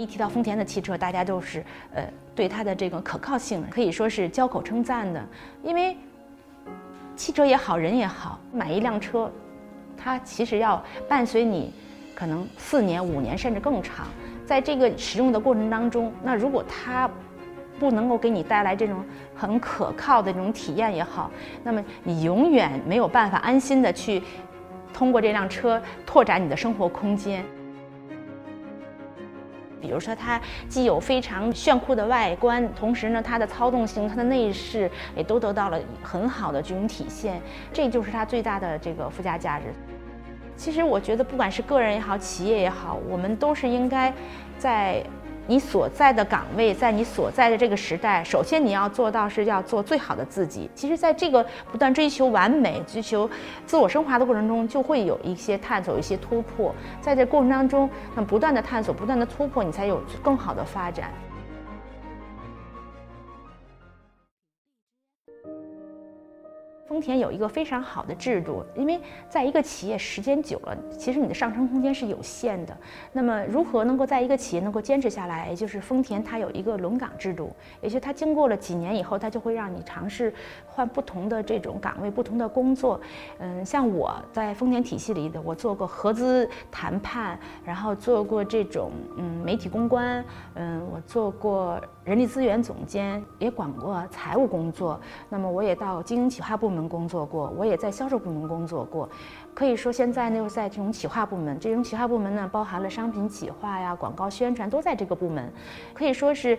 一提到丰田的汽车，大家都是呃对它的这个可靠性可以说是交口称赞的。因为汽车也好，人也好，买一辆车，它其实要伴随你可能四年、五年甚至更长。在这个使用的过程当中，那如果它不能够给你带来这种很可靠的这种体验也好，那么你永远没有办法安心的去通过这辆车拓展你的生活空间。比如说，它既有非常炫酷的外观，同时呢，它的操纵性、它的内饰也都得到了很好的这种体现，这就是它最大的这个附加价值。其实，我觉得不管是个人也好，企业也好，我们都是应该在。你所在的岗位，在你所在的这个时代，首先你要做到是要做最好的自己。其实，在这个不断追求完美、追求自我升华的过程中，就会有一些探索、一些突破。在这过程当中，那不断的探索、不断的突破，你才有更好的发展。丰田有一个非常好的制度，因为在一个企业时间久了，其实你的上升空间是有限的。那么，如何能够在一个企业能够坚持下来？就是丰田它有一个轮岗制度，也就是它经过了几年以后，它就会让你尝试换不同的这种岗位、不同的工作。嗯，像我在丰田体系里的，我做过合资谈判，然后做过这种嗯媒体公关，嗯，我做过人力资源总监，也管过财务工作。那么，我也到经营企划部门。工作过，我也在销售部门工作过，可以说现在呢，在这种企划部门，这种企划部门呢，包含了商品企划呀、广告宣传，都在这个部门。可以说是，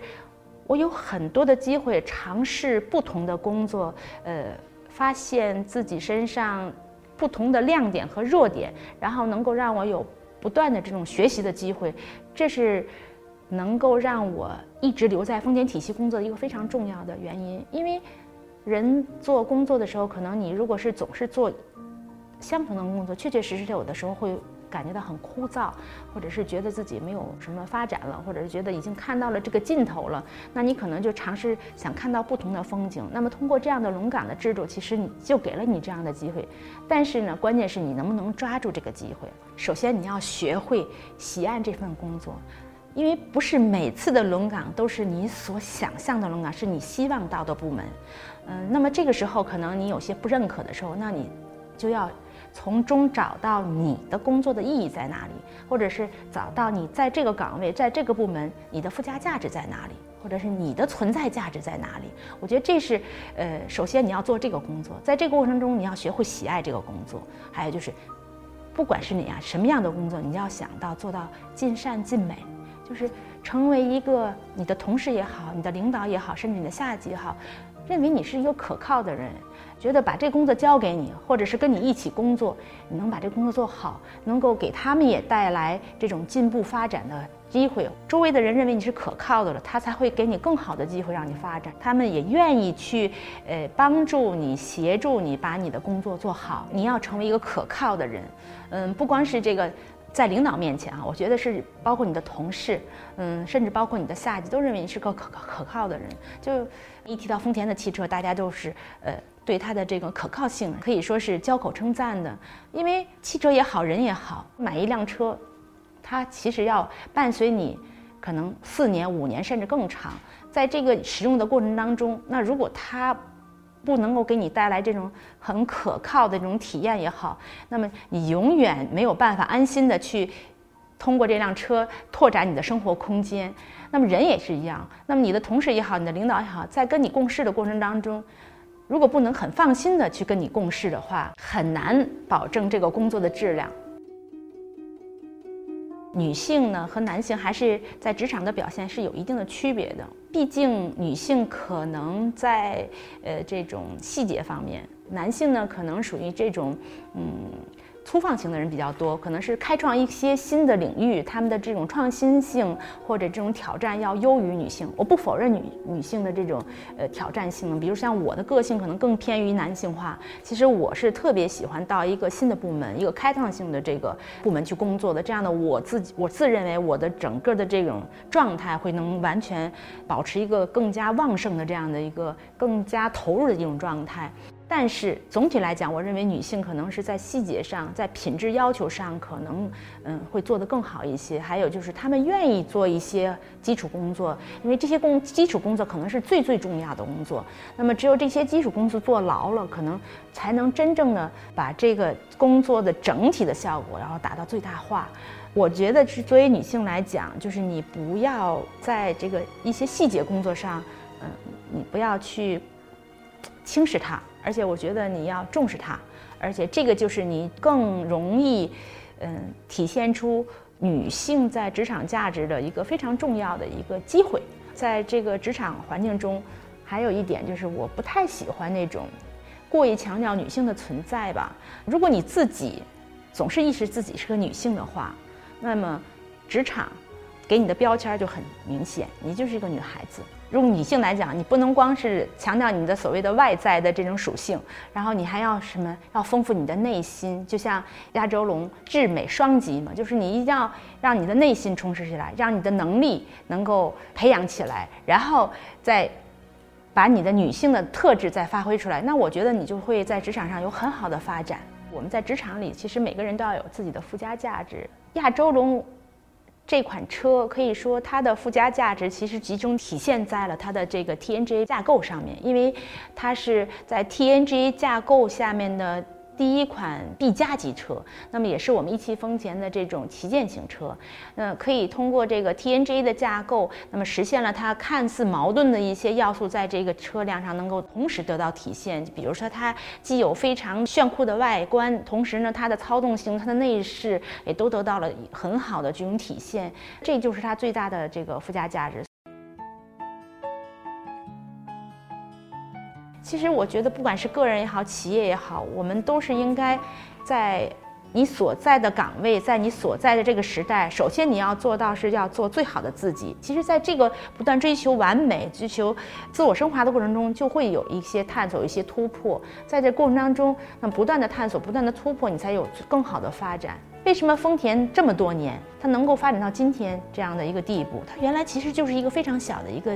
我有很多的机会尝试不同的工作，呃，发现自己身上不同的亮点和弱点，然后能够让我有不断的这种学习的机会，这是能够让我一直留在丰田体系工作的一个非常重要的原因，因为。人做工作的时候，可能你如果是总是做相同的工作，确确实实有的时候会感觉到很枯燥，或者是觉得自己没有什么发展了，或者是觉得已经看到了这个尽头了，那你可能就尝试想看到不同的风景。那么通过这样的轮岗的制度，其实你就给了你这样的机会。但是呢，关键是你能不能抓住这个机会。首先你要学会喜爱这份工作。因为不是每次的轮岗都是你所想象的轮岗，是你希望到的部门，嗯，那么这个时候可能你有些不认可的时候，那你就要从中找到你的工作的意义在哪里，或者是找到你在这个岗位、在这个部门你的附加价值在哪里，或者是你的存在价值在哪里。我觉得这是，呃，首先你要做这个工作，在这个过程中你要学会喜爱这个工作，还有就是，不管是你啊什么样的工作，你要想到做到尽善尽美。就是成为一个你的同事也好，你的领导也好，甚至你的下级也好，认为你是一个可靠的人，觉得把这工作交给你，或者是跟你一起工作，你能把这工作做好，能够给他们也带来这种进步发展的机会。周围的人认为你是可靠的了，他才会给你更好的机会让你发展。他们也愿意去，呃，帮助你，协助你把你的工作做好。你要成为一个可靠的人，嗯，不光是这个。在领导面前啊，我觉得是包括你的同事，嗯，甚至包括你的下级，都认为你是个可可靠的人。就一提到丰田的汽车，大家都是呃对它的这个可靠性可以说是交口称赞的。因为汽车也好，人也好，买一辆车，它其实要伴随你可能四年、五年甚至更长。在这个使用的过程当中，那如果它不能够给你带来这种很可靠的这种体验也好，那么你永远没有办法安心的去通过这辆车拓展你的生活空间。那么人也是一样，那么你的同事也好，你的领导也好，在跟你共事的过程当中，如果不能很放心的去跟你共事的话，很难保证这个工作的质量。女性呢和男性还是在职场的表现是有一定的区别的，毕竟女性可能在呃这种细节方面，男性呢可能属于这种嗯。粗放型的人比较多，可能是开创一些新的领域，他们的这种创新性或者这种挑战要优于女性。我不否认女女性的这种呃挑战性，比如像我的个性可能更偏于男性化。其实我是特别喜欢到一个新的部门，一个开创性的这个部门去工作的。这样的我自己，我自认为我的整个的这种状态会能完全保持一个更加旺盛的这样的一个更加投入的一种状态。但是总体来讲，我认为女性可能是在细节上，在品质要求上，可能嗯会做得更好一些。还有就是她们愿意做一些基础工作，因为这些工基础工作可能是最最重要的工作。那么只有这些基础工作做牢了，可能才能真正的把这个工作的整体的效果，然后达到最大化。我觉得是作为女性来讲，就是你不要在这个一些细节工作上，嗯，你不要去轻视它。而且我觉得你要重视它，而且这个就是你更容易，嗯，体现出女性在职场价值的一个非常重要的一个机会。在这个职场环境中，还有一点就是我不太喜欢那种过于强调女性的存在吧。如果你自己总是意识自己是个女性的话，那么职场给你的标签就很明显，你就是一个女孩子。用女性来讲，你不能光是强调你的所谓的外在的这种属性，然后你还要什么？要丰富你的内心，就像亚洲龙智美双极嘛，就是你一定要让你的内心充实起来，让你的能力能够培养起来，然后再把你的女性的特质再发挥出来。那我觉得你就会在职场上有很好的发展。我们在职场里，其实每个人都要有自己的附加价值。亚洲龙。这款车可以说它的附加价值其实集中体现在了它的这个 TNGA 架构上面，因为它是在 TNGA 架构下面的。第一款 B 加级车，那么也是我们一汽丰田的这种旗舰型车，那可以通过这个 TNGA 的架构，那么实现了它看似矛盾的一些要素，在这个车辆上能够同时得到体现。比如说，它既有非常炫酷的外观，同时呢，它的操纵性、它的内饰也都得到了很好的这种体现，这就是它最大的这个附加价值。其实我觉得，不管是个人也好，企业也好，我们都是应该，在你所在的岗位，在你所在的这个时代，首先你要做到是要做最好的自己。其实，在这个不断追求完美、追求自我升华的过程中，就会有一些探索、一些突破。在这过程当中，那不断的探索、不断的突破，你才有更好的发展。为什么丰田这么多年，它能够发展到今天这样的一个地步？它原来其实就是一个非常小的一个，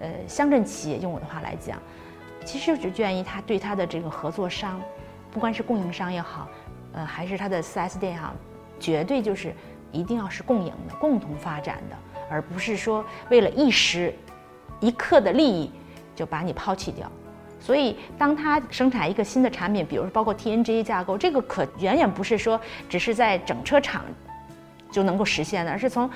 呃，乡镇企业。用我的话来讲。其实只愿意他对他的这个合作商，不管是供应商也好，呃，还是他的 4S 店也好，绝对就是一定要是共赢的、共同发展的，而不是说为了一时一刻的利益就把你抛弃掉。所以，当他生产一个新的产品，比如说包括 TNGA 架构，这个可远远不是说只是在整车厂就能够实现的，而是从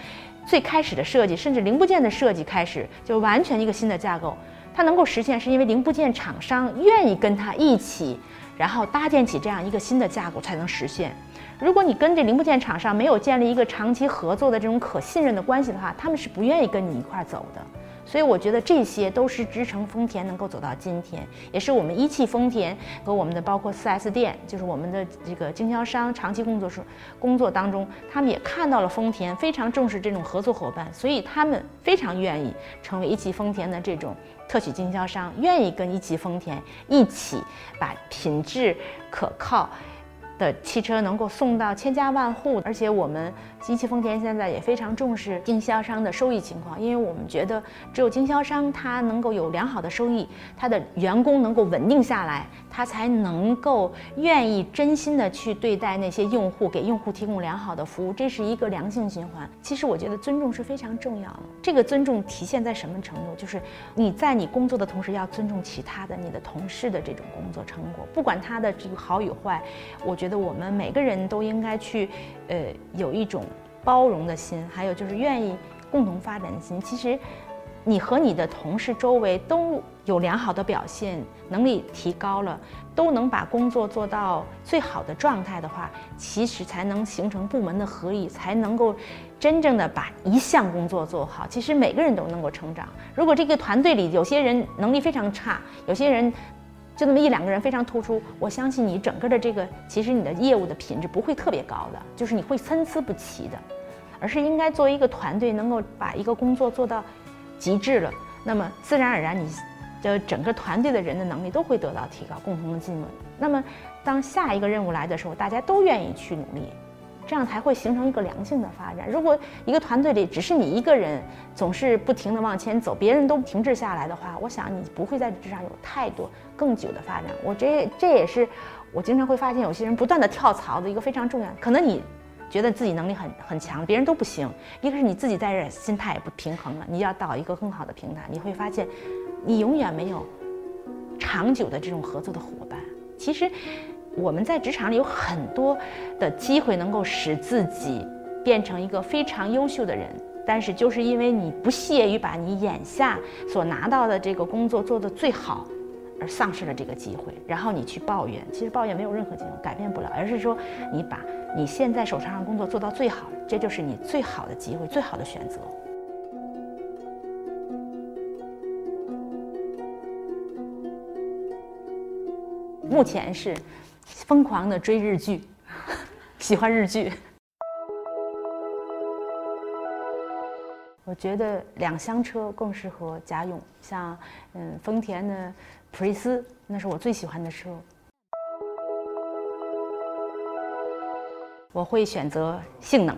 最开始的设计，甚至零部件的设计开始，就完全一个新的架构。它能够实现，是因为零部件厂商愿意跟它一起，然后搭建起这样一个新的架构才能实现。如果你跟这零部件厂商没有建立一个长期合作的这种可信任的关系的话，他们是不愿意跟你一块走的。所以我觉得这些都是支撑丰田能够走到今天，也是我们一汽丰田和我们的包括 4S 店，就是我们的这个经销商长期工作时工作当中，他们也看到了丰田非常重视这种合作伙伴，所以他们非常愿意成为一汽丰田的这种特许经销商，愿意跟一汽丰田一起把品质可靠。的汽车能够送到千家万户，而且我们一汽丰田现在也非常重视经销商的收益情况，因为我们觉得只有经销商他能够有良好的收益，他的员工能够稳定下来，他才能够愿意真心的去对待那些用户，给用户提供良好的服务，这是一个良性循环。其实我觉得尊重是非常重要的，这个尊重体现在什么程度？就是你在你工作的同时要尊重其他的你的同事的这种工作成果，不管他的这个好与坏，我觉得。我们每个人都应该去，呃，有一种包容的心，还有就是愿意共同发展的心。其实，你和你的同事周围都有良好的表现，能力提高了，都能把工作做到最好的状态的话，其实才能形成部门的合力，才能够真正的把一项工作做好。其实每个人都能够成长。如果这个团队里有些人能力非常差，有些人。就那么一两个人非常突出，我相信你整个的这个，其实你的业务的品质不会特别高的，就是你会参差不齐的，而是应该作为一个团队，能够把一个工作做到极致了，那么自然而然你的整个团队的人的能力都会得到提高，共同的进步。那么当下一个任务来的时候，大家都愿意去努力，这样才会形成一个良性的发展。如果一个团队里只是你一个人总是不停的往前走，别人都停滞下来的话，我想你不会在职场有太多更久的发展。我这这也是我经常会发现有些人不断的跳槽的一个非常重要。可能你觉得自己能力很很强，别人都不行。一个是你自己在这心态也不平衡了，你要到一个更好的平台，你会发现你永远没有长久的这种合作的伙伴。其实。我们在职场里有很多的机会，能够使自己变成一个非常优秀的人，但是就是因为你不屑于把你眼下所拿到的这个工作做得最好，而丧失了这个机会，然后你去抱怨。其实抱怨没有任何作用，改变不了，而是说你把你现在手上的工作做到最好，这就是你最好的机会，最好的选择。目前是。疯狂的追日剧，喜欢日剧。我觉得两厢车更适合家用，像嗯丰田的普锐斯，那是我最喜欢的车。我会选择性能。